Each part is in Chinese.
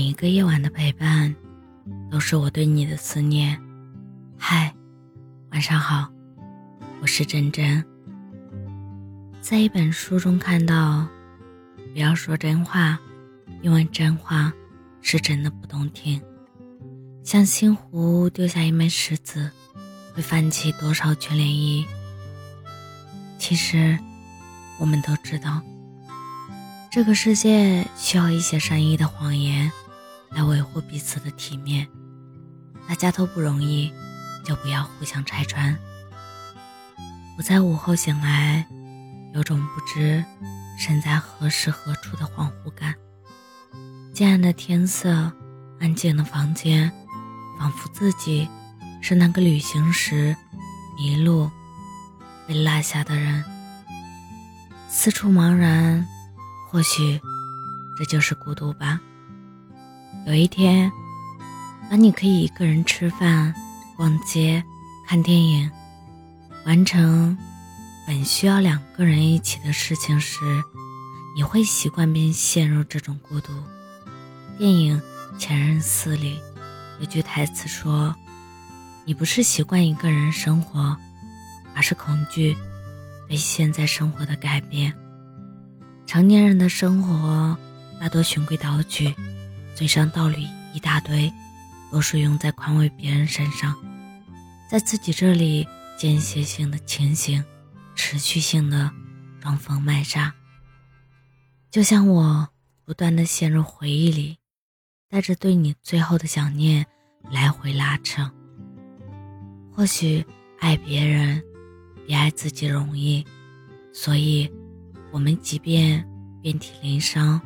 每一个夜晚的陪伴，都是我对你的思念。嗨，晚上好，我是真真。在一本书中看到，不要说真话，因为真话是真的不动听。像星湖丢下一枚石子，会泛起多少圈涟漪？其实，我们都知道。这个世界需要一些善意的谎言，来维护彼此的体面。大家都不容易，就不要互相拆穿。我在午后醒来，有种不知身在何时何处的恍惚感。渐暗的天色，安静的房间，仿佛自己是那个旅行时迷路被落下的人，四处茫然。或许，这就是孤独吧。有一天，当你可以一个人吃饭、逛街、看电影，完成本需要两个人一起的事情时，你会习惯并陷入这种孤独。电影《前任四》里有句台词说：“你不是习惯一个人生活，而是恐惧对现在生活的改变。”成年人的生活大多循规蹈矩，嘴上道理一大堆，都是用在宽慰别人身上，在自己这里间歇性的清醒，持续性的装疯卖傻。就像我不断的陷入回忆里，带着对你最后的想念来回拉扯。或许爱别人比爱自己容易，所以。我们即便遍体鳞伤，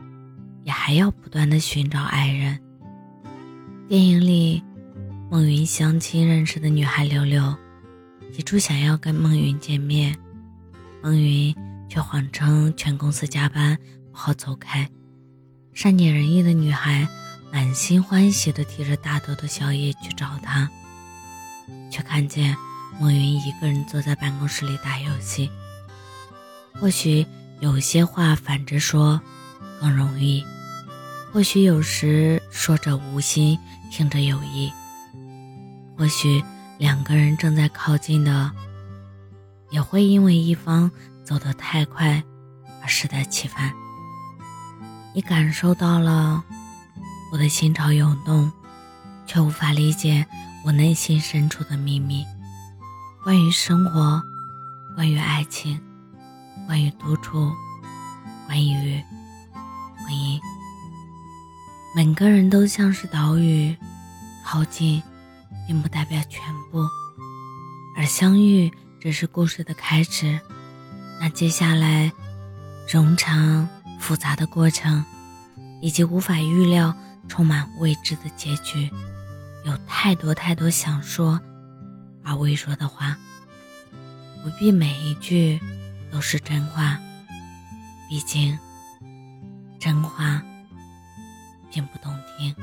也还要不断的寻找爱人。电影里，孟云相亲认识的女孩柳柳，提出想要跟孟云见面，孟云却谎称全公司加班不好走开。善解人意的女孩满心欢喜的提着大兜的宵夜去找他，却看见孟云一个人坐在办公室里打游戏。或许。有些话反着说更容易，或许有时说着无心，听着有意。或许两个人正在靠近的，也会因为一方走得太快而适得其反。你感受到了我的心潮涌动，却无法理解我内心深处的秘密。关于生活，关于爱情。关于独处，关于婚姻，每个人都像是岛屿，靠近并不代表全部，而相遇只是故事的开始。那接下来冗长复杂的过程，以及无法预料、充满未知的结局，有太多太多想说而未说的话，不必每一句。都是真话，毕竟真话并不动听。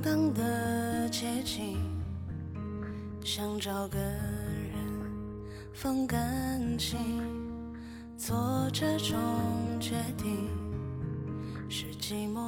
荡的街景，想找个人放感情，做这种决定，是寂寞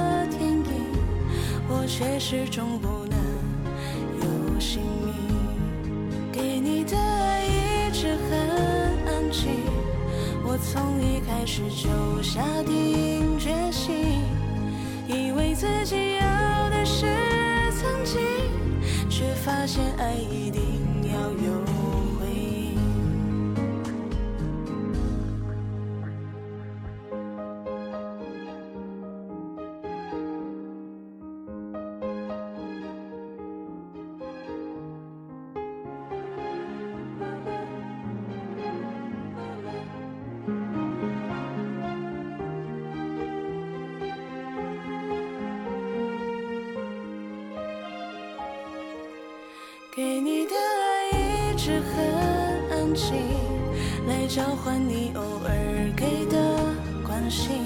却始终不能有姓名。给你的爱一直很安静，我从一开始就下定决心，以为自己要的是曾经，却发现爱一定要有给你的爱一直很安静，来交换你偶尔给的关心。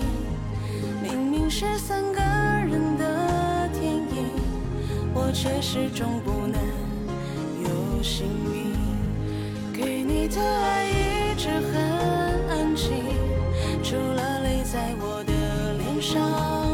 明明是三个人的天意，我却始终不能有姓名。给你的爱一直很安静，除了泪在我的脸上